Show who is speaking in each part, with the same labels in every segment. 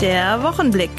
Speaker 1: Der Wochenblick.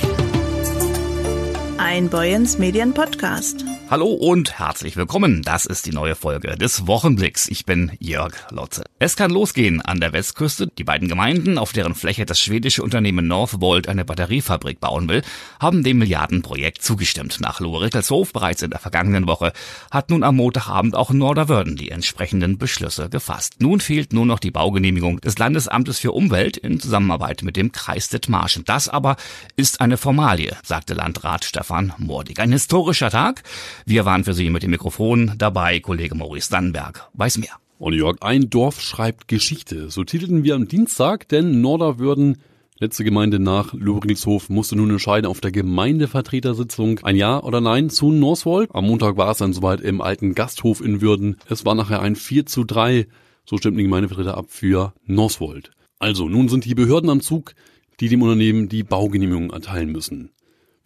Speaker 1: Ein Boyens Medien Podcast.
Speaker 2: Hallo und herzlich willkommen. Das ist die neue Folge des Wochenblicks. Ich bin Jörg Lotze. Es kann losgehen an der Westküste. Die beiden Gemeinden, auf deren Fläche das schwedische Unternehmen Northvolt eine Batteriefabrik bauen will, haben dem Milliardenprojekt zugestimmt. Nach Lohe Rickelshof bereits in der vergangenen Woche hat nun am Montagabend auch Norderwörden die entsprechenden Beschlüsse gefasst. Nun fehlt nur noch die Baugenehmigung des Landesamtes für Umwelt in Zusammenarbeit mit dem Kreis Dithmarschen. Das aber ist eine Formalie, sagte Landrat Stefan Mordig. Ein historischer Tag. Wir waren für Sie mit dem Mikrofon dabei, Kollege Maurice Dannenberg weiß mehr.
Speaker 3: Und Jörg, ein Dorf schreibt Geschichte. So titelten wir am Dienstag, denn Norderwürden, letzte Gemeinde nach Loringshof, musste nun entscheiden auf der Gemeindevertretersitzung ein Ja oder Nein zu Northwold. Am Montag war es dann soweit im alten Gasthof in Würden. Es war nachher ein 4 zu 3. So stimmten die Gemeindevertreter ab für Northwold. Also, nun sind die Behörden am Zug, die dem Unternehmen die Baugenehmigung erteilen müssen.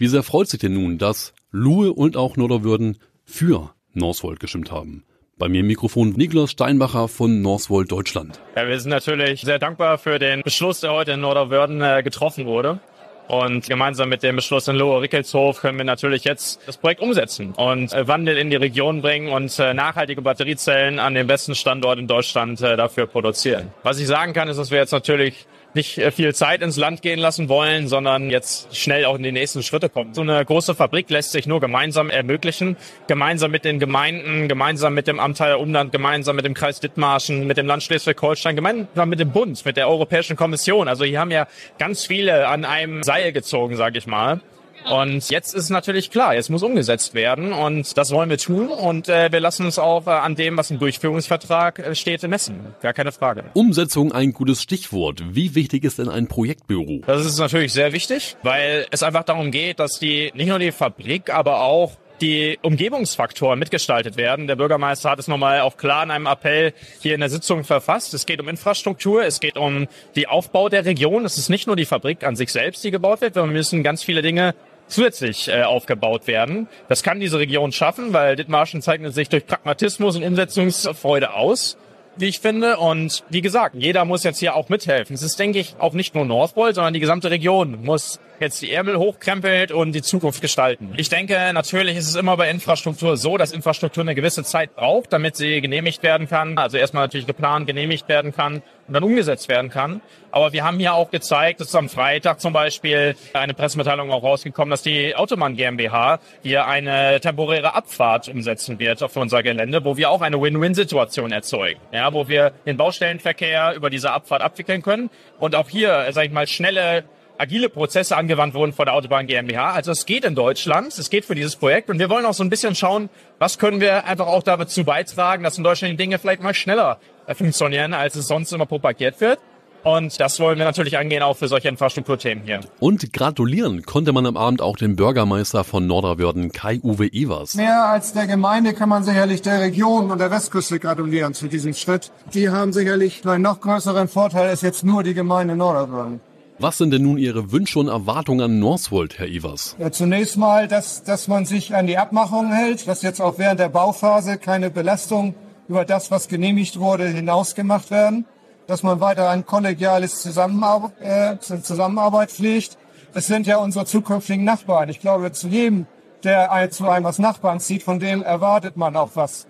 Speaker 3: Wie sehr freut sich denn nun, dass Luhe und auch Norderwürden für Northvolt gestimmt haben? Bei mir im Mikrofon Niklas Steinbacher von Northvolt Deutschland.
Speaker 4: Ja, wir sind natürlich sehr dankbar für den Beschluss, der heute in Norderwörden äh, getroffen wurde. Und gemeinsam mit dem Beschluss in Lohe Rickelshof können wir natürlich jetzt das Projekt umsetzen und äh, Wandel in die Region bringen und äh, nachhaltige Batteriezellen an den besten Standort in Deutschland äh, dafür produzieren. Was ich sagen kann, ist, dass wir jetzt natürlich nicht äh, viel Zeit ins Land gehen lassen wollen, sondern jetzt schnell auch in die nächsten Schritte kommen. So eine große Fabrik lässt sich nur gemeinsam ermöglichen, gemeinsam mit den Gemeinden, gemeinsam mit dem Amteil Umland, gemeinsam mit dem Kreis Dithmarschen, mit dem Land Schleswig-Holstein, gemeinsam mit dem Bund, mit der Europäischen Kommission. Also hier haben ja ganz viele an einem Seil gezogen, sage ich mal. Und jetzt ist natürlich klar, jetzt muss umgesetzt werden und das wollen wir tun und äh, wir lassen uns auch äh, an dem, was im Durchführungsvertrag äh, steht, messen. Gar keine Frage.
Speaker 3: Umsetzung ein gutes Stichwort. Wie wichtig ist denn ein Projektbüro?
Speaker 4: Das ist natürlich sehr wichtig, weil es einfach darum geht, dass die nicht nur die Fabrik, aber auch die Umgebungsfaktoren mitgestaltet werden. Der Bürgermeister hat es nochmal auch klar in einem Appell hier in der Sitzung verfasst. Es geht um Infrastruktur, es geht um die Aufbau der Region. Es ist nicht nur die Fabrik an sich selbst, die gebaut wird, wir müssen ganz viele Dinge zusätzlich äh, aufgebaut werden. Das kann diese Region schaffen, weil Dithmarschen zeichnet sich durch Pragmatismus und Umsetzungsfreude aus, wie ich finde. Und wie gesagt, jeder muss jetzt hier auch mithelfen. Es ist, denke ich, auch nicht nur Northvolt, sondern die gesamte Region muss jetzt die Ärmel hochkrempelt und die Zukunft gestalten. Ich denke, natürlich ist es immer bei Infrastruktur so, dass Infrastruktur eine gewisse Zeit braucht, damit sie genehmigt werden kann. Also erstmal natürlich geplant, genehmigt werden kann und dann umgesetzt werden kann. Aber wir haben hier auch gezeigt, dass am Freitag zum Beispiel eine Pressemitteilung auch rausgekommen, dass die Autobahn GmbH hier eine temporäre Abfahrt umsetzen wird auf unser Gelände, wo wir auch eine Win-Win-Situation erzeugen. Ja, wo wir den Baustellenverkehr über diese Abfahrt abwickeln können und auch hier, sage ich mal, schnelle agile Prozesse angewandt wurden vor der Autobahn GmbH. Also es geht in Deutschland, es geht für dieses Projekt und wir wollen auch so ein bisschen schauen, was können wir einfach auch dazu beitragen, dass in Deutschland die Dinge vielleicht mal schneller funktionieren, als es sonst immer propagiert wird. Und das wollen wir natürlich angehen, auch für solche Infrastrukturthemen hier.
Speaker 3: Und gratulieren konnte man am Abend auch dem Bürgermeister von Norderwürden, Kai-Uwe Evers.
Speaker 5: Mehr als der Gemeinde kann man sicherlich der Region und der Westküste gratulieren zu diesem Schritt. Die haben sicherlich einen noch größeren Vorteil als jetzt nur die Gemeinde Norderwürden.
Speaker 3: Was sind denn nun Ihre Wünsche und Erwartungen an Northvolt, Herr Evers?
Speaker 5: Ja, zunächst mal, dass, dass man sich an die Abmachungen hält, dass jetzt auch während der Bauphase keine Belastung über das, was genehmigt wurde, hinausgemacht werden, dass man weiter ein kollegiales Zusammenarbeit, äh, Zusammenarbeit pflegt. Es sind ja unsere zukünftigen Nachbarn. Ich glaube, zu jedem, der zu einem als Nachbarn zieht, von dem erwartet man auch was.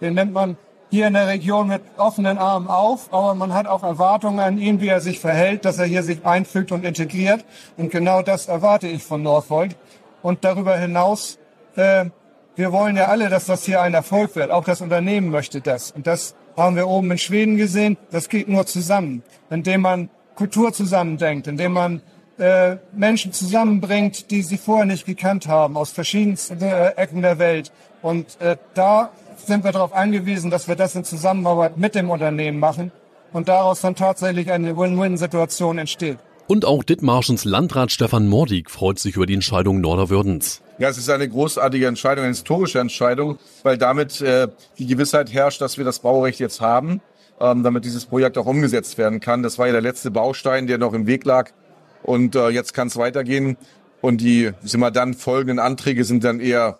Speaker 5: Den nimmt man hier in der Region mit offenen Armen auf, aber man hat auch Erwartungen an ihn, wie er sich verhält, dass er hier sich einfügt und integriert. Und genau das erwarte ich von Northvolt. Und darüber hinaus, äh, wir wollen ja alle, dass das hier ein Erfolg wird. Auch das Unternehmen möchte das. Und das haben wir oben in Schweden gesehen. Das geht nur zusammen, indem man Kultur zusammendenkt, indem man äh, Menschen zusammenbringt, die sie vorher nicht gekannt haben, aus verschiedensten äh, Ecken der Welt. Und äh, da sind wir darauf angewiesen, dass wir das in Zusammenarbeit mit dem Unternehmen machen und daraus dann tatsächlich eine Win-Win-Situation entsteht.
Speaker 3: Und auch Dithmarschens Landrat Stefan Mordig freut sich über die Entscheidung Norderwürdens.
Speaker 6: Ja, es ist eine großartige Entscheidung, eine historische Entscheidung, weil damit äh, die Gewissheit herrscht, dass wir das Baurecht jetzt haben, ähm, damit dieses Projekt auch umgesetzt werden kann. Das war ja der letzte Baustein, der noch im Weg lag. Und äh, jetzt kann es weitergehen. Und die sind wir dann folgenden Anträge sind dann eher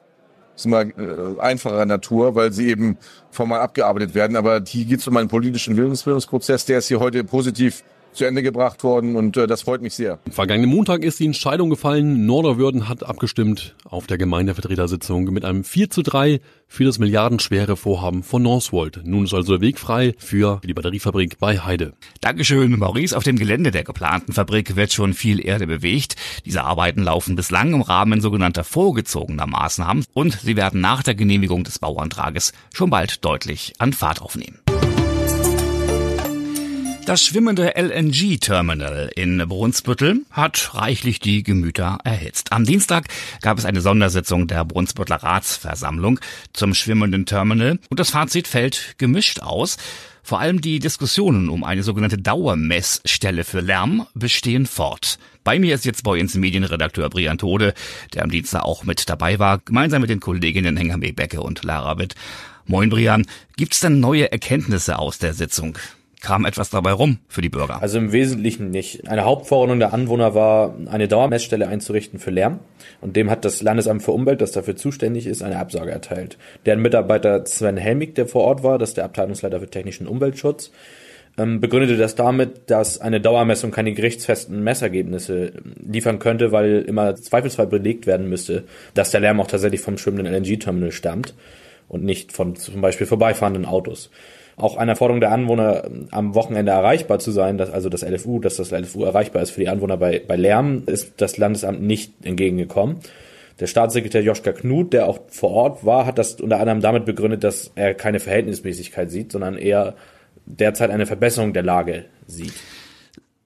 Speaker 6: sind wir, äh, einfacher Natur, weil sie eben formal abgearbeitet werden. Aber hier geht es um einen politischen Willensbildungsprozess, der ist hier heute positiv zu Ende gebracht worden und äh, das freut mich sehr.
Speaker 3: Vergangenen Montag ist die Entscheidung gefallen. Norderwürden hat abgestimmt auf der Gemeindevertretersitzung mit einem 4 zu 3 für das milliardenschwere Vorhaben von Northvolt. Nun ist also der Weg frei für die Batteriefabrik bei Heide.
Speaker 2: Dankeschön, Maurice. Auf dem Gelände der geplanten Fabrik wird schon viel Erde bewegt. Diese Arbeiten laufen bislang im Rahmen sogenannter vorgezogener Maßnahmen und sie werden nach der Genehmigung des Bauantrages schon bald deutlich an Fahrt aufnehmen. Das schwimmende LNG-Terminal in Brunsbüttel hat reichlich die Gemüter erhitzt. Am Dienstag gab es eine Sondersitzung der Brunsbütteler Ratsversammlung zum schwimmenden Terminal und das Fazit fällt gemischt aus. Vor allem die Diskussionen um eine sogenannte Dauermessstelle für Lärm bestehen fort. Bei mir ist jetzt bei uns Medienredakteur Brian Tode, der am Dienstag auch mit dabei war, gemeinsam mit den Kolleginnen Hengamé Becke und Lara Witt. Moin Brian, gibt's denn neue Erkenntnisse aus der Sitzung? Kam etwas dabei rum für die Bürger?
Speaker 7: Also im Wesentlichen nicht. Eine Hauptforderung der Anwohner war, eine Dauermessstelle einzurichten für Lärm. Und dem hat das Landesamt für Umwelt, das dafür zuständig ist, eine Absage erteilt. Deren Mitarbeiter Sven Helmig, der vor Ort war, das ist der Abteilungsleiter für technischen Umweltschutz, ähm, begründete das damit, dass eine Dauermessung keine gerichtsfesten Messergebnisse liefern könnte, weil immer zweifelsfrei belegt werden müsste, dass der Lärm auch tatsächlich vom schwimmenden LNG-Terminal stammt und nicht von zum Beispiel vorbeifahrenden Autos auch einer Forderung der Anwohner am Wochenende erreichbar zu sein, dass also das LFU, dass das LFU erreichbar ist für die Anwohner bei, bei Lärm, ist das Landesamt nicht entgegengekommen. Der Staatssekretär Joschka Knut, der auch vor Ort war, hat das unter anderem damit begründet, dass er keine Verhältnismäßigkeit sieht, sondern eher derzeit eine Verbesserung der Lage sieht.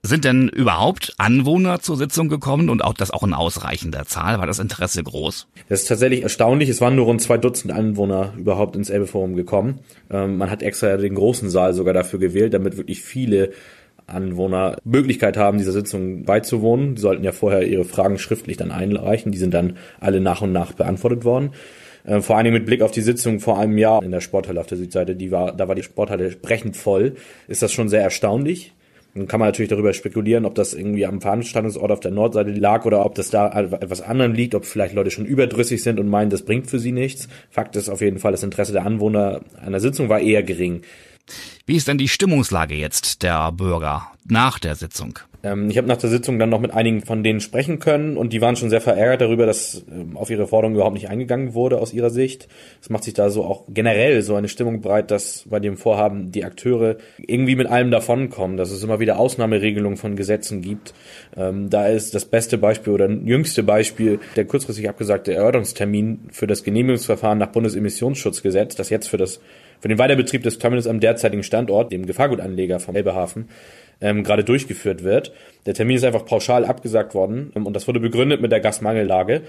Speaker 2: Sind denn überhaupt Anwohner zur Sitzung gekommen und auch das auch in ausreichender Zahl? War das Interesse groß?
Speaker 7: Das ist tatsächlich erstaunlich. Es waren nur rund zwei Dutzend Anwohner überhaupt ins Elbe-Forum gekommen. Ähm, man hat extra den großen Saal sogar dafür gewählt, damit wirklich viele Anwohner Möglichkeit haben, dieser Sitzung beizuwohnen. Die sollten ja vorher ihre Fragen schriftlich dann einreichen. Die sind dann alle nach und nach beantwortet worden. Äh, vor allen Dingen mit Blick auf die Sitzung vor einem Jahr in der Sporthalle auf der Südseite, die war, da war die Sporthalle brechend voll, ist das schon sehr erstaunlich. Dann kann man natürlich darüber spekulieren, ob das irgendwie am Veranstaltungsort auf der Nordseite lag oder ob das da etwas anderem liegt, ob vielleicht Leute schon überdrüssig sind und meinen, das bringt für sie nichts. Fakt ist auf jeden Fall, das Interesse der Anwohner an der Sitzung war eher gering.
Speaker 2: Wie ist denn die Stimmungslage jetzt der Bürger nach der Sitzung?
Speaker 7: Ähm, ich habe nach der Sitzung dann noch mit einigen von denen sprechen können und die waren schon sehr verärgert darüber, dass ähm, auf ihre Forderung überhaupt nicht eingegangen wurde aus ihrer Sicht. Es macht sich da so auch generell so eine Stimmung breit, dass bei dem Vorhaben die Akteure irgendwie mit allem davonkommen, dass es immer wieder Ausnahmeregelungen von Gesetzen gibt. Ähm, da ist das beste Beispiel oder jüngste Beispiel der kurzfristig abgesagte Erörterungstermin für das Genehmigungsverfahren nach Bundesemissionsschutzgesetz, das jetzt für das für den Weiterbetrieb des Terminals am derzeitigen Standort, dem Gefahrgutanleger vom Elbehafen, ähm, gerade durchgeführt wird. Der Termin ist einfach pauschal abgesagt worden ähm, und das wurde begründet mit der Gasmangellage.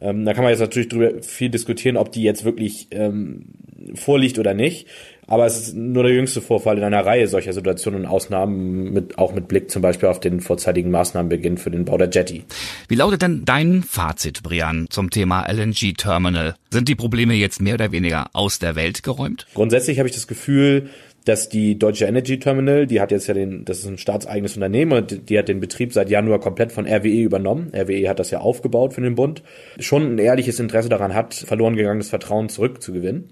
Speaker 7: Ähm, da kann man jetzt natürlich drüber viel diskutieren, ob die jetzt wirklich ähm, vorliegt oder nicht. Aber es ist nur der jüngste Vorfall in einer Reihe solcher Situationen und Ausnahmen, mit, auch mit Blick zum Beispiel auf den vorzeitigen Maßnahmenbeginn für den Bau der Jetty.
Speaker 2: Wie lautet denn dein Fazit, Brian, zum Thema LNG-Terminal? Sind die Probleme jetzt mehr oder weniger aus der Welt geräumt?
Speaker 7: Grundsätzlich habe ich das Gefühl, dass die Deutsche Energy Terminal, die hat jetzt ja den, das ist ein staatseigenes Unternehmen und die hat den Betrieb seit Januar komplett von RWE übernommen. RWE hat das ja aufgebaut für den Bund. Schon ein ehrliches Interesse daran hat, verloren gegangenes Vertrauen zurückzugewinnen.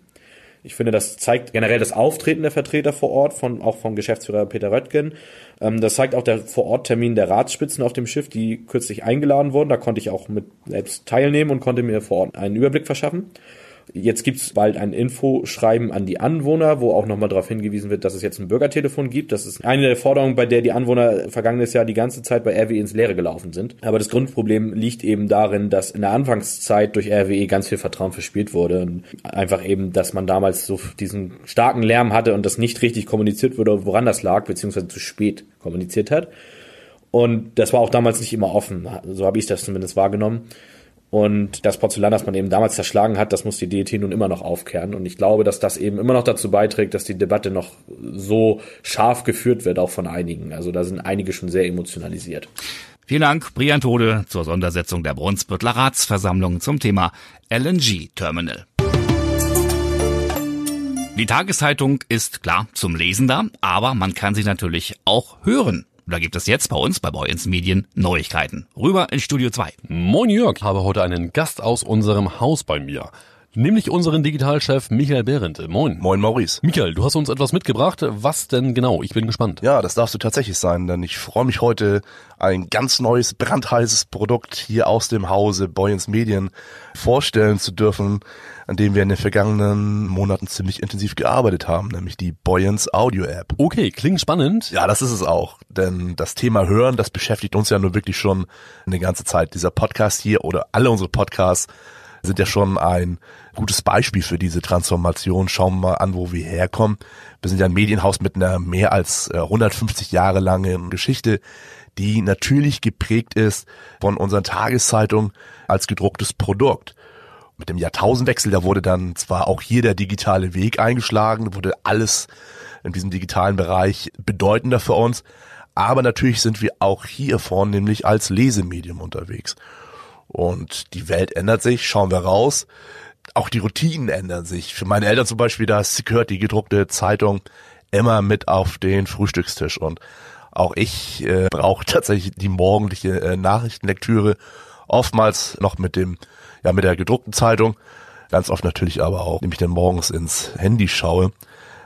Speaker 7: Ich finde, das zeigt generell das Auftreten der Vertreter vor Ort, von, auch vom Geschäftsführer Peter Röttgen. Ähm, das zeigt auch der Vororttermin der Ratsspitzen auf dem Schiff, die kürzlich eingeladen wurden. Da konnte ich auch mit selbst teilnehmen und konnte mir vor Ort einen Überblick verschaffen. Jetzt gibt es bald ein Infoschreiben an die Anwohner, wo auch nochmal darauf hingewiesen wird, dass es jetzt ein Bürgertelefon gibt. Das ist eine der Forderungen, bei der die Anwohner vergangenes Jahr die ganze Zeit bei RWE ins Leere gelaufen sind. Aber das Grundproblem liegt eben darin, dass in der Anfangszeit durch RWE ganz viel Vertrauen verspielt wurde. Und einfach eben, dass man damals so diesen starken Lärm hatte und das nicht richtig kommuniziert wurde, woran das lag, beziehungsweise zu spät kommuniziert hat. Und das war auch damals nicht immer offen. So habe ich das zumindest wahrgenommen. Und das Porzellan, das man eben damals zerschlagen hat, das muss die DET nun immer noch aufkehren. Und ich glaube, dass das eben immer noch dazu beiträgt, dass die Debatte noch so scharf geführt wird, auch von einigen. Also da sind einige schon sehr emotionalisiert.
Speaker 2: Vielen Dank, Brian Tode, zur Sondersetzung der Brunsbüttler Ratsversammlung zum Thema LNG Terminal. Die Tageszeitung ist klar zum Lesen da, aber man kann sie natürlich auch hören. Da gibt es jetzt bei uns bei Boyens Medien Neuigkeiten. Rüber in Studio 2.
Speaker 3: Moin Jörg, habe heute einen Gast aus unserem Haus bei mir. Nämlich unseren Digitalchef Michael Behrendt. Moin.
Speaker 8: Moin Maurice.
Speaker 3: Michael, du hast uns etwas mitgebracht. Was denn genau? Ich bin gespannt.
Speaker 8: Ja, das darfst du tatsächlich sein, denn ich freue mich heute, ein ganz neues, brandheißes Produkt hier aus dem Hause Boyens Medien vorstellen zu dürfen, an dem wir in den vergangenen Monaten ziemlich intensiv gearbeitet haben, nämlich die Boyens Audio App.
Speaker 3: Okay, klingt spannend.
Speaker 8: Ja, das ist es auch, denn das Thema Hören, das beschäftigt uns ja nur wirklich schon eine ganze Zeit. Dieser Podcast hier oder alle unsere Podcasts sind ja schon ein gutes Beispiel für diese Transformation. Schauen wir mal an, wo wir herkommen. Wir sind ja ein Medienhaus mit einer mehr als 150 äh, Jahre langen Geschichte, die natürlich geprägt ist von unseren Tageszeitungen als gedrucktes Produkt. Mit dem Jahrtausendwechsel, da wurde dann zwar auch hier der digitale Weg eingeschlagen, wurde alles in diesem digitalen Bereich bedeutender für uns, aber natürlich sind wir auch hier vornehmlich als Lesemedium unterwegs. Und die Welt ändert sich, schauen wir raus. Auch die Routinen ändern sich. Für meine Eltern zum Beispiel, da gehört die gedruckte Zeitung immer mit auf den Frühstückstisch. Und auch ich äh, brauche tatsächlich die morgendliche äh, Nachrichtenlektüre. Oftmals noch mit dem, ja, mit der gedruckten Zeitung. Ganz oft natürlich aber auch, nämlich dann morgens ins Handy schaue.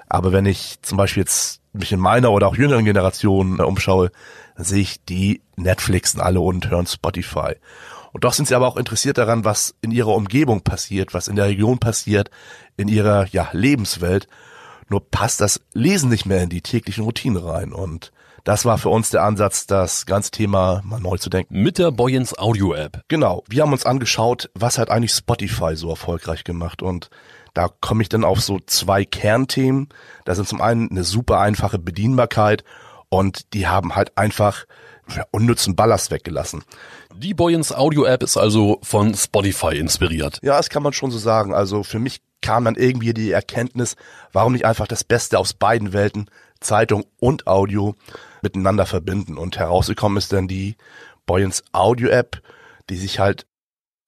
Speaker 8: Aber wenn ich zum Beispiel jetzt mich in meiner oder auch jüngeren Generation äh, umschaue, dann sehe ich die Netflixen alle und hören Spotify. Und doch sind sie aber auch interessiert daran, was in ihrer Umgebung passiert, was in der Region passiert, in ihrer ja, Lebenswelt. Nur passt das Lesen nicht mehr in die täglichen Routinen rein. Und das war für uns der Ansatz, das ganze Thema mal neu zu denken.
Speaker 3: Mit der Boyens Audio App.
Speaker 8: Genau. Wir haben uns angeschaut, was hat eigentlich Spotify so erfolgreich gemacht. Und da komme ich dann auf so zwei Kernthemen. Da sind zum einen eine super einfache Bedienbarkeit und die haben halt einfach unnützen Ballast weggelassen.
Speaker 3: Die Boyens Audio App ist also von Spotify inspiriert.
Speaker 8: Ja, das kann man schon so sagen. Also für mich kam dann irgendwie die Erkenntnis, warum nicht einfach das Beste aus beiden Welten, Zeitung und Audio, miteinander verbinden. Und herausgekommen ist dann die Boyens Audio App, die sich halt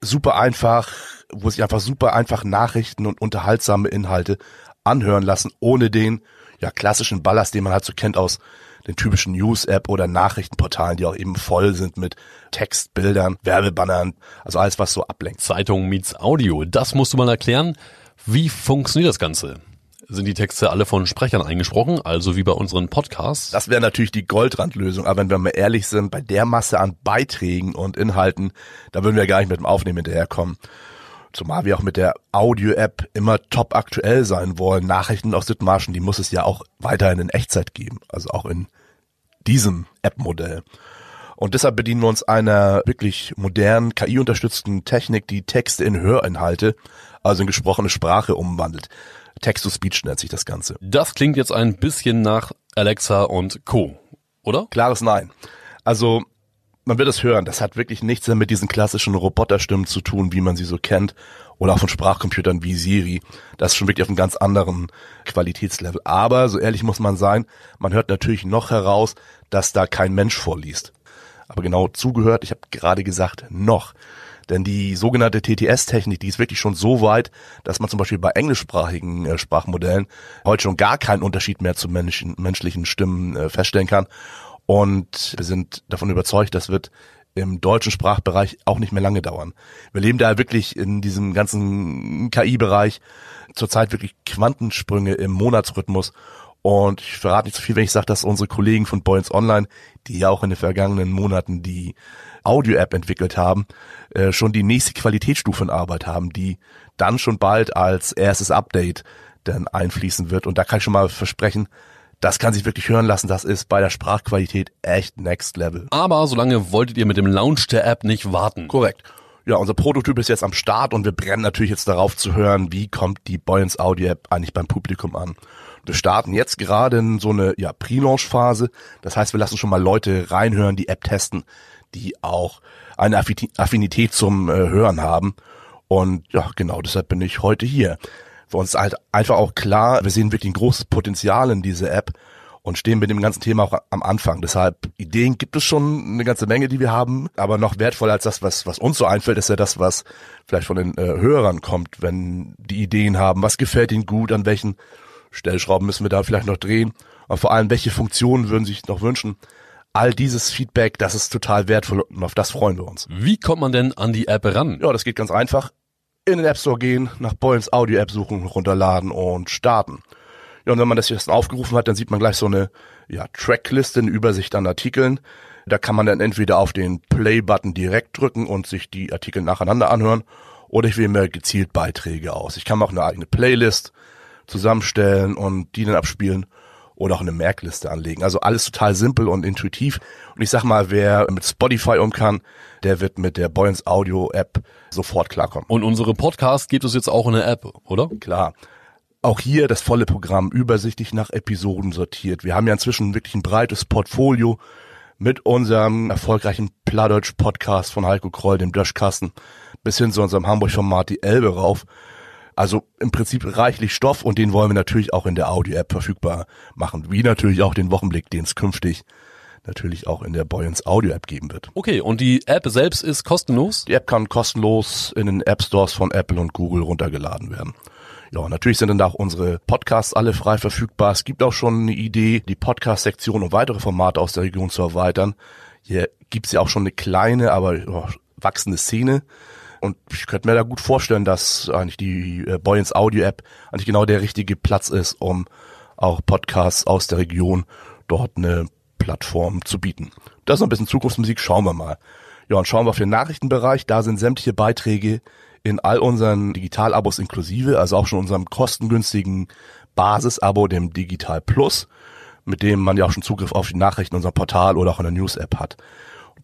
Speaker 8: super einfach, wo sich einfach super einfach Nachrichten und unterhaltsame Inhalte anhören lassen, ohne den ja klassischen Ballast, den man halt so kennt aus den typischen News-App oder Nachrichtenportalen, die auch eben voll sind mit Text, Bildern, Werbebannern, also alles, was so ablenkt.
Speaker 3: Zeitung meets Audio, das musst du mal erklären. Wie funktioniert das Ganze? Sind die Texte alle von Sprechern eingesprochen, also wie bei unseren Podcasts?
Speaker 8: Das wäre natürlich die Goldrandlösung, aber wenn wir mal ehrlich sind, bei der Masse an Beiträgen und Inhalten, da würden wir gar nicht mit dem Aufnehmen hinterherkommen. Zumal wir auch mit der Audio-App immer top aktuell sein wollen. Nachrichten aus Dithmarschen, die muss es ja auch weiterhin in Echtzeit geben. Also auch in diesem App-Modell. Und deshalb bedienen wir uns einer wirklich modernen, KI-unterstützten Technik, die Texte in Hörinhalte, also in gesprochene Sprache umwandelt. Text-to-Speech nennt sich das Ganze.
Speaker 3: Das klingt jetzt ein bisschen nach Alexa und Co., oder?
Speaker 8: Klares Nein. Also man wird es hören, das hat wirklich nichts mehr mit diesen klassischen Roboterstimmen zu tun, wie man sie so kennt, oder auch von Sprachcomputern wie Siri. Das ist schon wirklich auf einem ganz anderen Qualitätslevel. Aber, so ehrlich muss man sein, man hört natürlich noch heraus, dass da kein Mensch vorliest. Aber genau zugehört, ich habe gerade gesagt, noch. Denn die sogenannte TTS-Technik, die ist wirklich schon so weit, dass man zum Beispiel bei englischsprachigen äh, Sprachmodellen heute schon gar keinen Unterschied mehr zu menschlichen, menschlichen Stimmen äh, feststellen kann. Und wir sind davon überzeugt, das wird im deutschen Sprachbereich auch nicht mehr lange dauern. Wir leben da wirklich in diesem ganzen KI-Bereich zurzeit wirklich Quantensprünge im Monatsrhythmus. Und ich verrate nicht zu so viel, wenn ich sage, dass unsere Kollegen von Boyens Online, die ja auch in den vergangenen Monaten die Audio-App entwickelt haben, äh, schon die nächste Qualitätsstufe in Arbeit haben, die dann schon bald als erstes Update dann einfließen wird. Und da kann ich schon mal versprechen, das kann sich wirklich hören lassen. Das ist bei der Sprachqualität echt next level.
Speaker 3: Aber solange wolltet ihr mit dem Launch der App nicht warten.
Speaker 8: Korrekt. Ja, unser Prototyp ist jetzt am Start und wir brennen natürlich jetzt darauf zu hören, wie kommt die Boyens Audio App eigentlich beim Publikum an. Wir starten jetzt gerade in so eine ja, Pre-Launch-Phase. Das heißt, wir lassen schon mal Leute reinhören, die App testen, die auch eine Affinität zum äh, Hören haben. Und ja, genau deshalb bin ich heute hier für uns ist halt einfach auch klar, wir sehen wirklich ein großes Potenzial in diese App und stehen mit dem ganzen Thema auch am Anfang. Deshalb Ideen gibt es schon eine ganze Menge, die wir haben, aber noch wertvoller als das, was, was uns so einfällt, ist ja das, was vielleicht von den äh, Hörern kommt, wenn die Ideen haben. Was gefällt ihnen gut, an welchen Stellschrauben müssen wir da vielleicht noch drehen und vor allem, welche Funktionen würden sie sich noch wünschen. All dieses Feedback, das ist total wertvoll und auf das freuen wir uns.
Speaker 3: Wie kommt man denn an die App ran?
Speaker 8: Ja, das geht ganz einfach in den App Store gehen, nach Boyens Audio App suchen, runterladen und starten. Ja, und wenn man das jetzt aufgerufen hat, dann sieht man gleich so eine ja, Trackliste, eine Übersicht an Artikeln. Da kann man dann entweder auf den Play-Button direkt drücken und sich die Artikel nacheinander anhören oder ich wähle mir gezielt Beiträge aus. Ich kann auch eine eigene Playlist zusammenstellen und die dann abspielen oder auch eine Merkliste anlegen. Also alles total simpel und intuitiv. Und ich sag mal, wer mit Spotify um kann, der wird mit der Boyens Audio App sofort klarkommen.
Speaker 3: Und unsere Podcast gibt es jetzt auch in der App, oder?
Speaker 8: Klar. Auch hier das volle Programm übersichtlich nach Episoden sortiert. Wir haben ja inzwischen wirklich ein breites Portfolio mit unserem erfolgreichen Plattdeutsch-Podcast von Heiko Kroll, dem Döschkasten, bis hin zu unserem Hamburg-Format Die Elbe rauf. Also im Prinzip reichlich Stoff und den wollen wir natürlich auch in der Audio-App verfügbar machen. Wie natürlich auch den Wochenblick, den es künftig natürlich auch in der Boyens Audio-App geben wird.
Speaker 3: Okay, und die App selbst ist kostenlos?
Speaker 8: Die App kann kostenlos in den App Stores von Apple und Google runtergeladen werden. Ja, natürlich sind dann auch unsere Podcasts alle frei verfügbar. Es gibt auch schon eine Idee, die Podcast-Sektion und weitere Formate aus der Region zu erweitern. Hier gibt's ja auch schon eine kleine, aber wachsende Szene. Und ich könnte mir da gut vorstellen, dass eigentlich die äh, Boyens Audio App eigentlich genau der richtige Platz ist, um auch Podcasts aus der Region dort eine Plattform zu bieten. Das ist noch ein bisschen Zukunftsmusik, schauen wir mal. Ja, und schauen wir auf den Nachrichtenbereich. Da sind sämtliche Beiträge in all unseren Digitalabos inklusive, also auch schon unserem kostengünstigen Basisabo, dem Digital Plus, mit dem man ja auch schon Zugriff auf die Nachrichten unserem Portal oder auch in der News-App hat.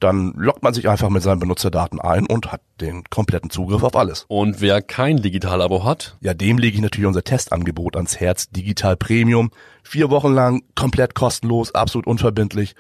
Speaker 8: Dann loggt man sich einfach mit seinen Benutzerdaten ein und hat den kompletten Zugriff auf alles.
Speaker 3: Und wer kein Digital-Abo hat?
Speaker 8: Ja, dem lege ich natürlich unser Testangebot ans Herz, Digital Premium. Vier Wochen lang komplett kostenlos, absolut unverbindlich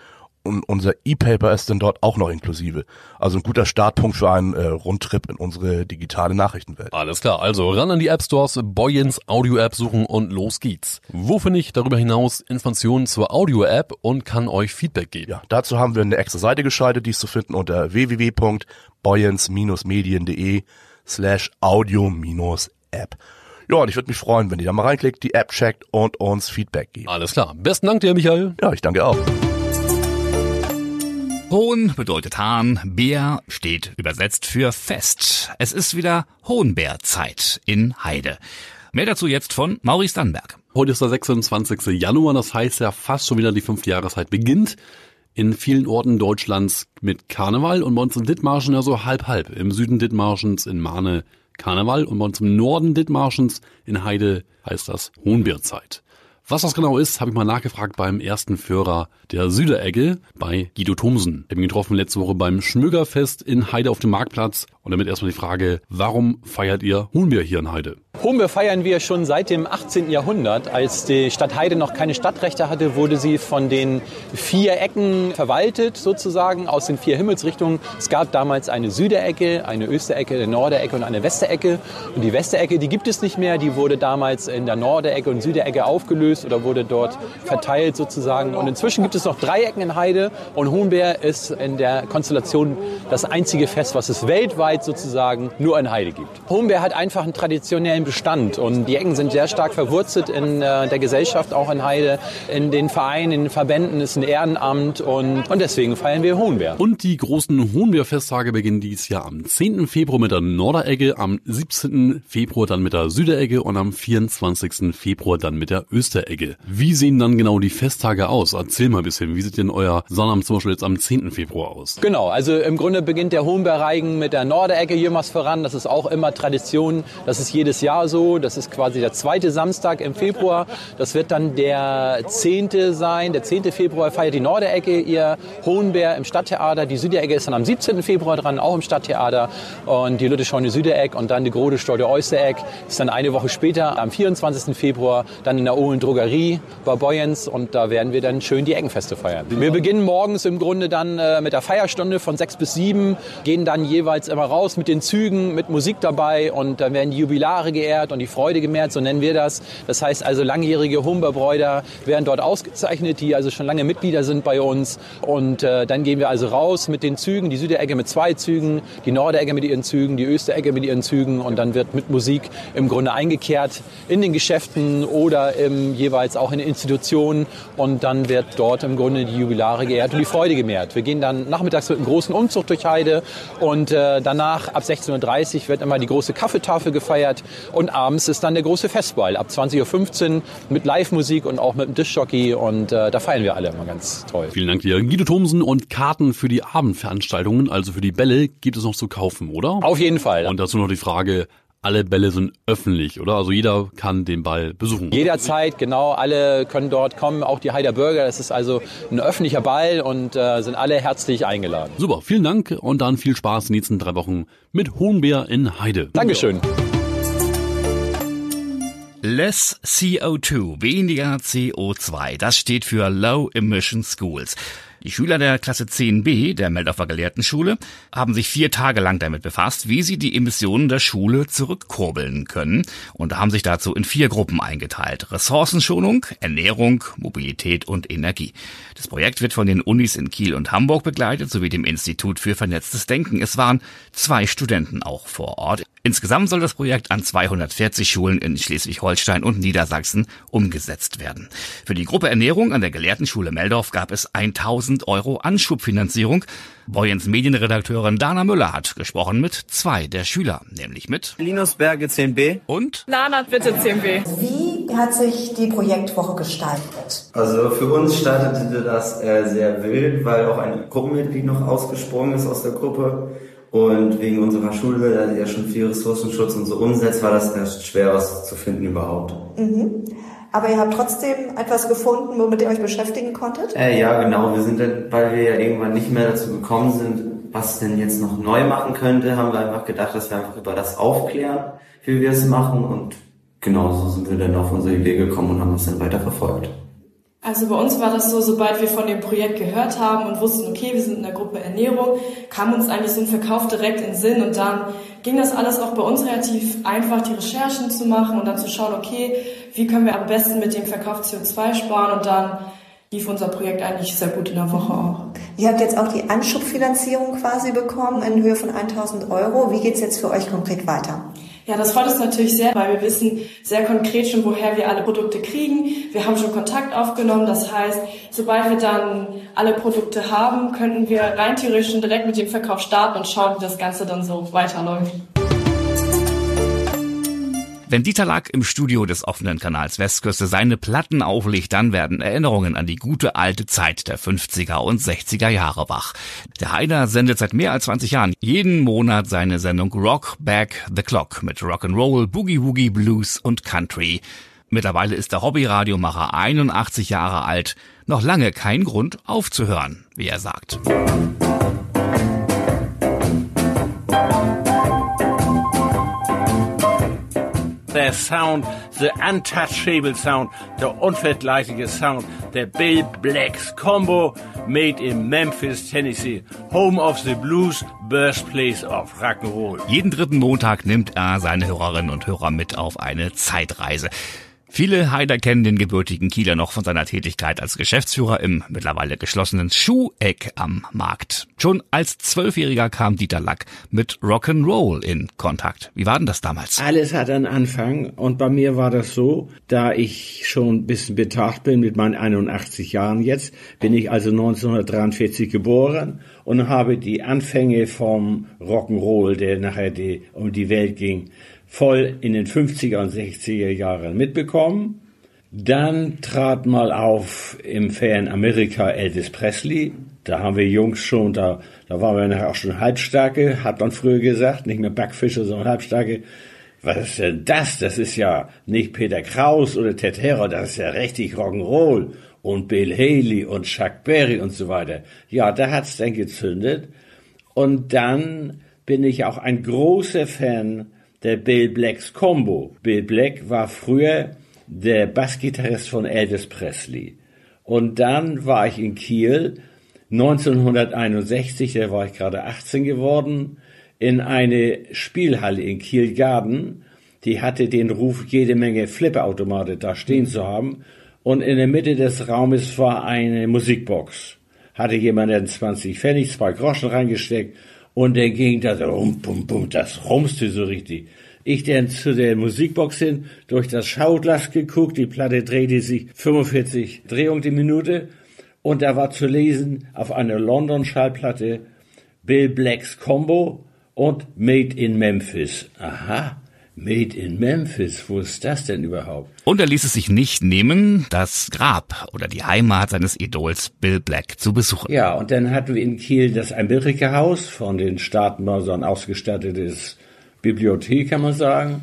Speaker 8: und unser E-Paper ist dann dort auch noch inklusive. Also ein guter Startpunkt für einen äh, Rundtrip in unsere digitale Nachrichtenwelt.
Speaker 3: Alles klar, also ran an die App Stores, Boyens Audio App suchen und los geht's. Wo finde ich darüber hinaus Informationen zur Audio App und kann euch Feedback geben?
Speaker 8: Ja, dazu haben wir eine extra Seite geschaltet, die ist zu finden unter www.boyens-medien.de slash audio-app. Ja, und ich würde mich freuen, wenn ihr da mal reinklickt, die App checkt und uns Feedback gebt.
Speaker 3: Alles klar. Besten Dank dir, Michael.
Speaker 8: Ja, ich danke auch.
Speaker 2: Hohn bedeutet Hahn, Bär steht übersetzt für Fest. Es ist wieder Hohenbärzeit in Heide. Mehr dazu jetzt von Maurice Dannberg.
Speaker 3: Heute ist der 26. Januar, das heißt ja fast schon wieder die fünfte Jahreszeit beginnt. In vielen Orten Deutschlands mit Karneval und bei uns in Dithmarschen ja so halb-halb. Im Süden Dithmarschens in Mahne Karneval und bei uns im Norden Dithmarschens in Heide heißt das Hohenbärzeit. Was das genau ist, habe ich mal nachgefragt beim ersten Führer der Süderegge bei Guido Thomsen. Ich habe ihn getroffen letzte Woche beim Schmögerfest in Heide auf dem Marktplatz. Und damit erstmal die Frage, warum feiert ihr Hohenbier hier in Heide?
Speaker 9: Hohenbier feiern wir schon seit dem 18. Jahrhundert. Als die Stadt Heide noch keine Stadtrechte hatte, wurde sie von den vier Ecken verwaltet, sozusagen, aus den vier Himmelsrichtungen. Es gab damals eine Süderecke, eine Österecke, eine Norderecke und eine Westerecke. Und die Westerecke, die gibt es nicht mehr. Die wurde damals in der Norderecke und Süderecke aufgelöst oder wurde dort verteilt sozusagen. Und inzwischen gibt es noch drei Ecken in Heide. Und Hohenbier ist in der Konstellation das einzige Fest, was es weltweit sozusagen nur in Heide gibt. Hohenbier hat einfach einen traditionellen Bestand und die Ecken sind sehr stark verwurzelt in äh, der Gesellschaft, auch in Heide, in den Vereinen, in den Verbänden, ist ein Ehrenamt und, und deswegen feiern wir Hohenbier.
Speaker 3: Und die großen Hohenbier-Festtage beginnen dieses Jahr am 10. Februar mit der Norderecke, am 17. Februar dann mit der Süderecke und am 24. Februar dann mit der Österecke. Wie sehen dann genau die Festtage aus? Erzähl mal ein bisschen, wie sieht denn euer Sonnabend zum Beispiel jetzt am 10. Februar aus?
Speaker 9: Genau, also im Grunde beginnt der Hohenbierreigen mit der Norderecke jemals voran. Das ist auch immer Tradition. Das ist jedes Jahr so. Das ist quasi der zweite Samstag im Februar. Das wird dann der 10. sein. Der 10. Februar feiert die Norderecke ihr Hohenbär im Stadttheater. Die Süderecke ist dann am 17. Februar dran, auch im Stadttheater. Und die Lüttescheune Südereck und dann die Grode Storde Äußereck ist dann eine Woche später, am 24. Februar, dann in der Ohlen Drogerie bei Boyens. Und da werden wir dann schön die Eckenfeste feiern. Wir beginnen morgens im Grunde dann äh, mit der Feierstunde von 6 bis 7, gehen dann jeweils immer raus mit den Zügen, mit Musik dabei und dann werden die Jubilare geehrt geehrt und die Freude gemehrt, so nennen wir das. Das heißt also langjährige Humberbräuder werden dort ausgezeichnet, die also schon lange Mitglieder sind bei uns. Und äh, dann gehen wir also raus mit den Zügen, die Süderecke mit zwei Zügen, die Nordecke mit ihren Zügen, die Österecke mit ihren Zügen und dann wird mit Musik im Grunde eingekehrt in den Geschäften oder im, jeweils auch in Institutionen und dann wird dort im Grunde die Jubilare geehrt und die Freude gemehrt. Wir gehen dann nachmittags mit einem großen Umzug durch Heide und äh, danach ab 16.30 Uhr wird immer die große Kaffeetafel gefeiert und abends ist dann der große Festball ab 20.15 Uhr mit Live-Musik und auch mit dem Dischjockey und äh, da feiern wir alle immer ganz toll.
Speaker 3: Vielen Dank dir. Guido Thomsen und Karten für die Abendveranstaltungen, also für die Bälle, gibt es noch zu kaufen, oder?
Speaker 9: Auf jeden Fall.
Speaker 3: Und dazu noch die Frage, alle Bälle sind öffentlich, oder? Also jeder kann den Ball besuchen.
Speaker 9: Jederzeit, genau. Alle können dort kommen, auch die Heider Bürger. Das ist also ein öffentlicher Ball und äh, sind alle herzlich eingeladen.
Speaker 3: Super, vielen Dank und dann viel Spaß in den nächsten drei Wochen mit Hohenbär in Heide.
Speaker 9: Dankeschön.
Speaker 2: Less CO2, weniger CO2. Das steht für Low Emission Schools. Die Schüler der Klasse 10b der Meldorfer Gelehrtenschule haben sich vier Tage lang damit befasst, wie sie die Emissionen der Schule zurückkurbeln können und haben sich dazu in vier Gruppen eingeteilt. Ressourcenschonung, Ernährung, Mobilität und Energie. Das Projekt wird von den Unis in Kiel und Hamburg begleitet sowie dem Institut für vernetztes Denken. Es waren zwei Studenten auch vor Ort. Insgesamt soll das Projekt an 240 Schulen in Schleswig-Holstein und Niedersachsen umgesetzt werden. Für die Gruppe Ernährung an der Gelehrtenschule Meldorf gab es 1000 Euro Anschubfinanzierung. Boyens Medienredakteurin Dana Müller hat gesprochen mit zwei der Schüler, nämlich mit
Speaker 10: Linus Berge 10b
Speaker 2: und
Speaker 11: Lana bitte 10b.
Speaker 12: Wie hat sich die Projektwoche gestaltet?
Speaker 10: Also für uns startete das äh, sehr wild, weil auch ein Gruppenmitglied noch ausgesprungen ist aus der Gruppe. Und wegen unserer Schule, die ja schon viel Ressourcenschutz und so umsetzt, war das erst schwer, was zu finden überhaupt.
Speaker 12: Mhm. Aber ihr habt trotzdem etwas gefunden, womit ihr euch beschäftigen konntet?
Speaker 10: Äh, ja, genau. Wir sind dann, weil wir ja irgendwann nicht mehr dazu gekommen sind, was denn jetzt noch neu machen könnte, haben wir einfach gedacht, dass wir einfach über das aufklären, wie wir es machen. Und genau so sind wir dann auf unsere Idee gekommen und haben das dann weiter verfolgt.
Speaker 11: Also bei uns war das so, sobald wir von dem Projekt gehört haben und wussten, okay, wir sind in der Gruppe Ernährung, kam uns eigentlich so ein Verkauf direkt in den Sinn und dann ging das alles auch bei uns relativ einfach, die Recherchen zu machen und dann zu schauen, okay, wie können wir am besten mit dem Verkauf CO2 sparen und dann lief unser Projekt eigentlich sehr gut in der Woche auch.
Speaker 12: Ihr habt jetzt auch die Anschubfinanzierung quasi bekommen in Höhe von 1000 Euro. Wie geht's jetzt für euch konkret weiter?
Speaker 11: Ja, das freut uns natürlich sehr, weil wir wissen sehr konkret schon, woher wir alle Produkte kriegen. Wir haben schon Kontakt aufgenommen. Das heißt, sobald wir dann alle Produkte haben, könnten wir rein theoretisch schon direkt mit dem Verkauf starten und schauen, wie das Ganze dann so weiterläuft.
Speaker 2: Wenn Dieter Lack im Studio des offenen Kanals Westküste seine Platten auflegt, dann werden Erinnerungen an die gute alte Zeit der 50er und 60er Jahre wach. Der Heider sendet seit mehr als 20 Jahren jeden Monat seine Sendung Rock Back the Clock mit Rock'n'Roll, Boogie Woogie, Blues und Country. Mittlerweile ist der Hobbyradiomacher 81 Jahre alt. Noch lange kein Grund aufzuhören, wie er sagt.
Speaker 13: Sound, the untouchable sound, der unvergleichliche Sound, der Bill Blacks Combo, made in Memphis, Tennessee, home of the blues, birthplace of Rock'n'Roll.
Speaker 2: Jeden dritten Montag nimmt er seine Hörerinnen und Hörer mit auf eine Zeitreise. Viele Heider kennen den gebürtigen Kieler noch von seiner Tätigkeit als Geschäftsführer im mittlerweile geschlossenen Schuheck am Markt. Schon als Zwölfjähriger kam Dieter Lack mit Rock'n'Roll in Kontakt. Wie war denn das damals?
Speaker 14: Alles hat einen Anfang und bei mir war das so, da ich schon ein bisschen betagt bin mit meinen 81 Jahren jetzt, bin ich also 1943 geboren und habe die Anfänge vom Rock'n'Roll, der nachher die, um die Welt ging, voll in den 50er und 60er Jahren mitbekommen. Dann trat mal auf im fernen Amerika Elvis Presley. Da haben wir Jungs schon, da, da waren wir nachher auch schon Halbstarke, hat man früher gesagt, nicht mehr Backfische, sondern Halbstarke. Was ist denn das? Das ist ja nicht Peter Kraus oder Ted Herro, das ist ja richtig Rock'n'Roll. Und Bill Haley und Chuck Berry und so weiter. Ja, da hat's dann gezündet. Und dann bin ich auch ein großer Fan der Bill Blacks Combo. Bill Black war früher der Bassgitarrist von Elvis Presley. Und dann war ich in Kiel 1961, da war ich gerade 18 geworden, in eine Spielhalle in Kiel Garden. die hatte den Ruf, jede Menge Flipperautomate da stehen zu haben. Und in der Mitte des Raumes war eine Musikbox. Hatte jemand dann 20 Pfennig, zwei Groschen reingesteckt und dann ging das rum, bum, bum, das rumste so richtig. Ich dann zu der Musikbox hin, durch das Schauglas geguckt, die Platte drehte sich 45 Drehungen die Minute und da war zu lesen auf einer London-Schallplatte Bill Blacks Combo und Made in Memphis. Aha. Made in Memphis, wo ist das denn überhaupt?
Speaker 2: Und er ließ es sich nicht nehmen, das Grab oder die Heimat seines Idols Bill Black zu besuchen.
Speaker 14: Ja, und dann hatten wir in Kiel das Amerika-Haus, von den Staaten mal so ein ausgestattetes Bibliothek, kann man sagen.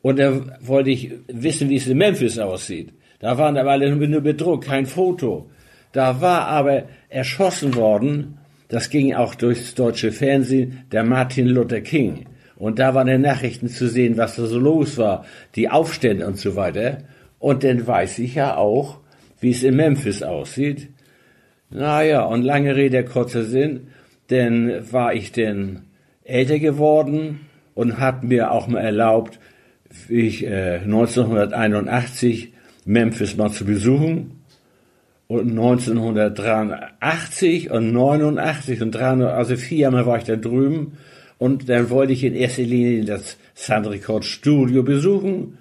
Speaker 14: Und da wollte ich wissen, wie es in Memphis aussieht. Da waren aber alle nur bedruckt, kein Foto. Da war aber erschossen worden, das ging auch durchs deutsche Fernsehen, der Martin Luther King. Und da waren die Nachrichten zu sehen, was da so los war, die Aufstände und so weiter. Und dann weiß ich ja auch, wie es in Memphis aussieht. Naja, und lange Rede, kurzer Sinn, denn war ich denn älter geworden und hat mir auch mal erlaubt, ich äh, 1981 Memphis mal zu besuchen. Und 1983 und 89 und 300, also viermal war ich da drüben und dann wollte ich in erster Linie das Sun Record Studio besuchen,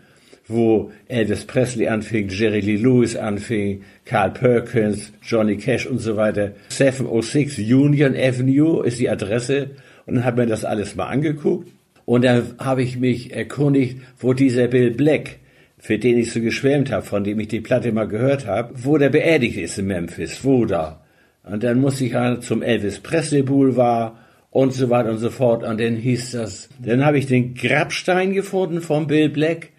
Speaker 14: wo Elvis Presley anfing, Jerry Lee Lewis anfing, Carl Perkins, Johnny Cash und so weiter. 706 Union Avenue ist die Adresse. Und dann hat mir das alles mal angeguckt. Und dann habe ich mich erkundigt, wo dieser Bill Black, für den ich so geschwärmt habe, von dem ich die Platte mal gehört habe, wo der beerdigt ist in Memphis, wo da. Und dann musste ich halt zum Elvis Presley Boulevard und so weiter und so fort. Und dann hieß das, dann habe ich den Grabstein gefunden von Bill Black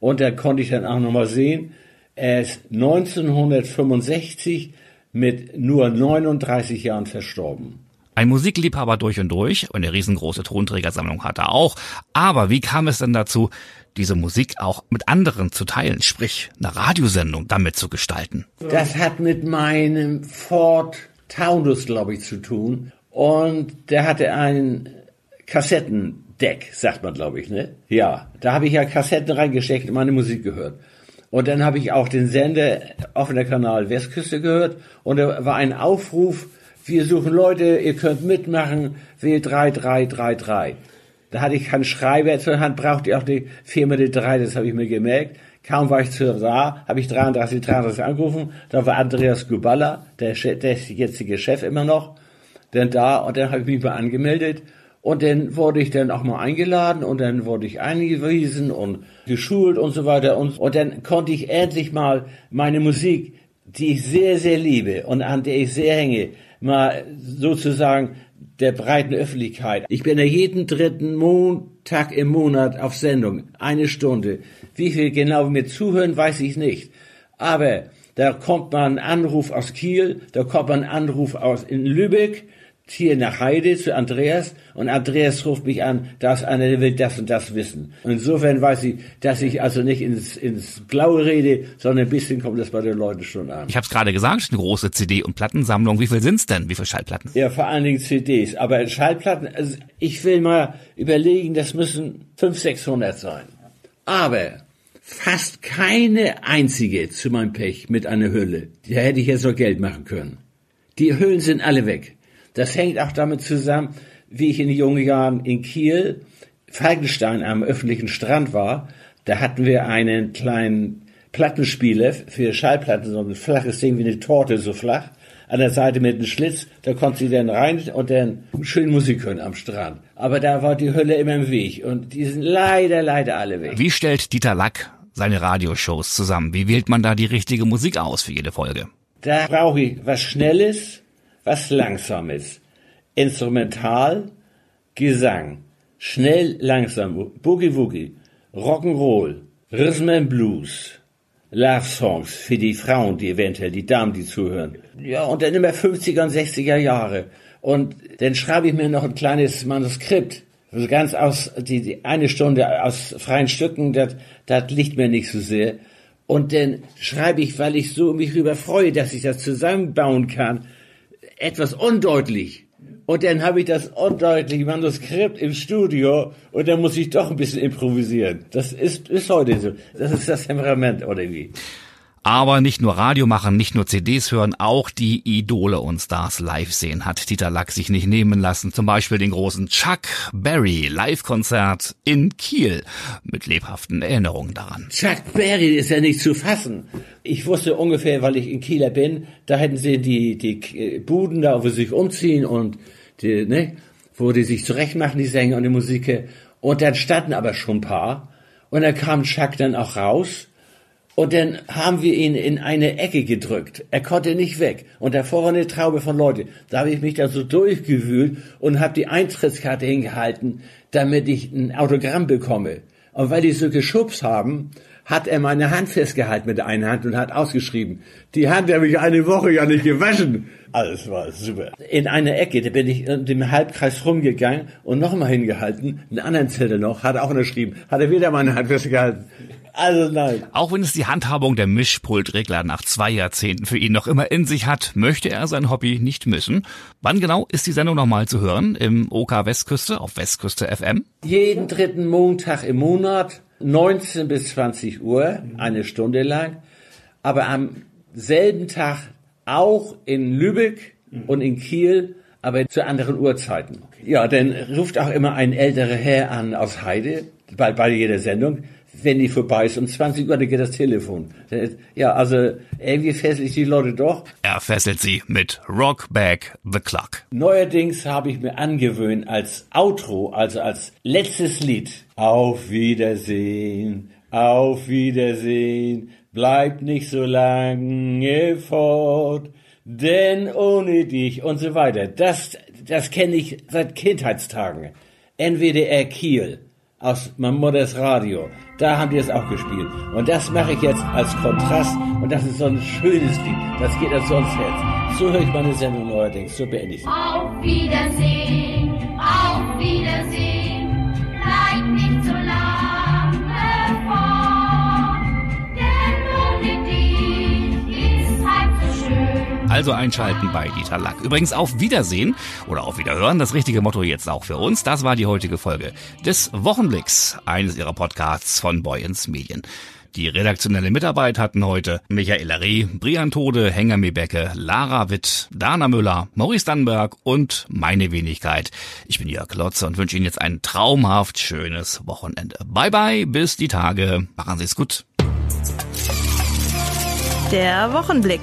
Speaker 14: und da konnte ich dann auch nochmal sehen, er ist 1965 mit nur 39 Jahren verstorben.
Speaker 2: Ein Musikliebhaber durch und durch und eine riesengroße Tonträgersammlung hat er auch. Aber wie kam es denn dazu, diese Musik auch mit anderen zu teilen, sprich eine Radiosendung damit zu gestalten?
Speaker 14: Das hat mit meinem Ford Taunus, glaube ich, zu tun. Und der hatte ein Kassettendeck, sagt man, glaube ich, ne? Ja, da habe ich ja Kassetten reingesteckt und meine Musik gehört. Und dann habe ich auch den Sender offener Kanal Westküste gehört und da war ein Aufruf, wir suchen Leute, ihr könnt mitmachen, wähl 3333. Da hatte ich keinen Schreiber zur Hand, brauchte ich auch die Firma die 3, das habe ich mir gemerkt. Kaum war ich zu da, habe ich 33, 33 angerufen, da war Andreas Guballa, der, der jetzige Chef immer noch, dann da und dann habe ich mich mal angemeldet und dann wurde ich dann auch mal eingeladen und dann wurde ich eingewiesen und geschult und so weiter und, und dann konnte ich endlich mal meine Musik, die ich sehr, sehr liebe und an der ich sehr hänge, mal sozusagen der breiten Öffentlichkeit. Ich bin ja jeden dritten Montag im Monat auf Sendung, eine Stunde. Wie viel genau mir zuhören, weiß ich nicht. Aber da kommt mal ein Anruf aus Kiel, da kommt mal ein Anruf aus in Lübeck, hier nach Heide zu Andreas und Andreas ruft mich an, da ist einer, der will das und das wissen. Und insofern weiß ich, dass ich also nicht ins, ins Blaue rede, sondern ein bisschen kommt das bei den Leuten schon an.
Speaker 2: Ich habe es gerade gesagt, eine große CD- und Plattensammlung. Wie viel sind's denn? Wie viele Schallplatten?
Speaker 14: Ja, vor allen Dingen CDs. Aber Schallplatten, also ich will mal überlegen, das müssen 500, 600 sein. Aber fast keine einzige zu meinem Pech mit einer Hülle. Da hätte ich jetzt noch Geld machen können. Die Hüllen sind alle weg. Das hängt auch damit zusammen, wie ich in jungen Jahren in Kiel, Falkenstein am öffentlichen Strand war. Da hatten wir einen kleinen Plattenspieler für Schallplatten, so ein flaches Ding wie eine Torte, so flach. An der Seite mit einem Schlitz, da konnte sie dann rein und dann schön Musik hören am Strand. Aber da war die Hölle immer im Weg und die sind leider, leider alle weg.
Speaker 2: Wie stellt Dieter Lack seine Radioshows zusammen? Wie wählt man da die richtige Musik aus für jede Folge?
Speaker 14: Da brauche ich was Schnelles, was Langsames. Instrumental, Gesang, schnell, langsam, Boogie Woogie, Rock'n'Roll, Rhythm Blues, Love Songs für die Frauen, die eventuell, die Damen, die zuhören. Ja, und dann immer 50er und 60er Jahre. Und dann schreibe ich mir noch ein kleines Manuskript. Also ganz aus, die, die eine Stunde aus freien Stücken, das, liegt mir nicht so sehr. Und dann schreibe ich, weil ich so mich darüber freue, dass ich das zusammenbauen kann, etwas undeutlich. Und dann habe ich das undeutliche Manuskript im Studio und dann muss ich doch ein bisschen improvisieren. Das ist, ist heute so. Das ist das Temperament, oder wie?
Speaker 2: Aber nicht nur Radio machen, nicht nur CDs hören, auch die Idole und Stars live sehen hat Dieter Lack sich nicht nehmen lassen. Zum Beispiel den großen Chuck Berry Live-Konzert in Kiel mit lebhaften Erinnerungen daran.
Speaker 14: Chuck Berry ist ja nicht zu fassen. Ich wusste ungefähr, weil ich in Kieler bin, da hätten sie die, die Buden da, wo sie sich umziehen und die, ne, wo die sich zurechtmachen, die Sänger und die Musiker. Und dann standen aber schon ein paar. Und dann kam Chuck dann auch raus und dann haben wir ihn in eine Ecke gedrückt. Er konnte nicht weg. Und davor war eine Traube von Leuten. Da habe ich mich dann so durchgewühlt und habe die Eintrittskarte hingehalten, damit ich ein Autogramm bekomme. Und weil die so geschubst haben, hat er meine Hand festgehalten mit der einen Hand und hat ausgeschrieben. Die Hand habe ich eine Woche ja nicht gewaschen. Alles war super. In einer Ecke, da bin ich in dem Halbkreis rumgegangen und nochmal hingehalten. Einen anderen Zettel noch, hat auch unterschrieben. Hat er wieder meine Hand festgehalten. Also nein.
Speaker 2: Auch wenn es die Handhabung der Mischpultregler nach zwei Jahrzehnten für ihn noch immer in sich hat, möchte er sein Hobby nicht missen. Wann genau ist die Sendung nochmal zu hören? Im OK Westküste auf Westküste FM?
Speaker 14: Jeden dritten Montag im Monat, 19 bis 20 Uhr, eine Stunde lang. Aber am selben Tag auch in Lübeck und in Kiel, aber zu anderen Uhrzeiten. Ja, dann ruft auch immer ein älterer Herr an aus Heide, bei, bei jeder Sendung wenn die vorbei ist. Um 20 Uhr, dann geht das Telefon. Ja, also irgendwie fessel ich die Leute doch.
Speaker 2: Er fesselt sie mit Rock Back the Clock.
Speaker 14: Neuerdings habe ich mir angewöhnt als Outro, also als letztes Lied. Auf Wiedersehen, auf Wiedersehen, bleibt nicht so lange fort, denn ohne dich und so weiter. Das, das kenne ich seit Kindheitstagen. NWDR Kiel aus Mamudas Radio. Da haben die es auch gespielt. Und das mache ich jetzt als Kontrast. Und das ist so ein schönes Lied. Das geht also ans Herz. So höre ich meine Sendung neuerdings. So beende ich sie.
Speaker 15: Auf Wiedersehen, auf Wiedersehen.
Speaker 2: Also einschalten bei Dieter Lack. Übrigens auf Wiedersehen oder auf Wiederhören, das richtige Motto jetzt auch für uns. Das war die heutige Folge des Wochenblicks, eines ihrer Podcasts von Boyens Medien. Die redaktionelle Mitarbeit hatten heute Michael Reh, Brian Tode, Henger Mebecke, Lara Witt, Dana Müller, Maurice Dannenberg und meine Wenigkeit. Ich bin Jörg Lotze und wünsche Ihnen jetzt ein traumhaft schönes Wochenende. Bye bye, bis die Tage. Machen Sie es gut.
Speaker 1: Der Wochenblick.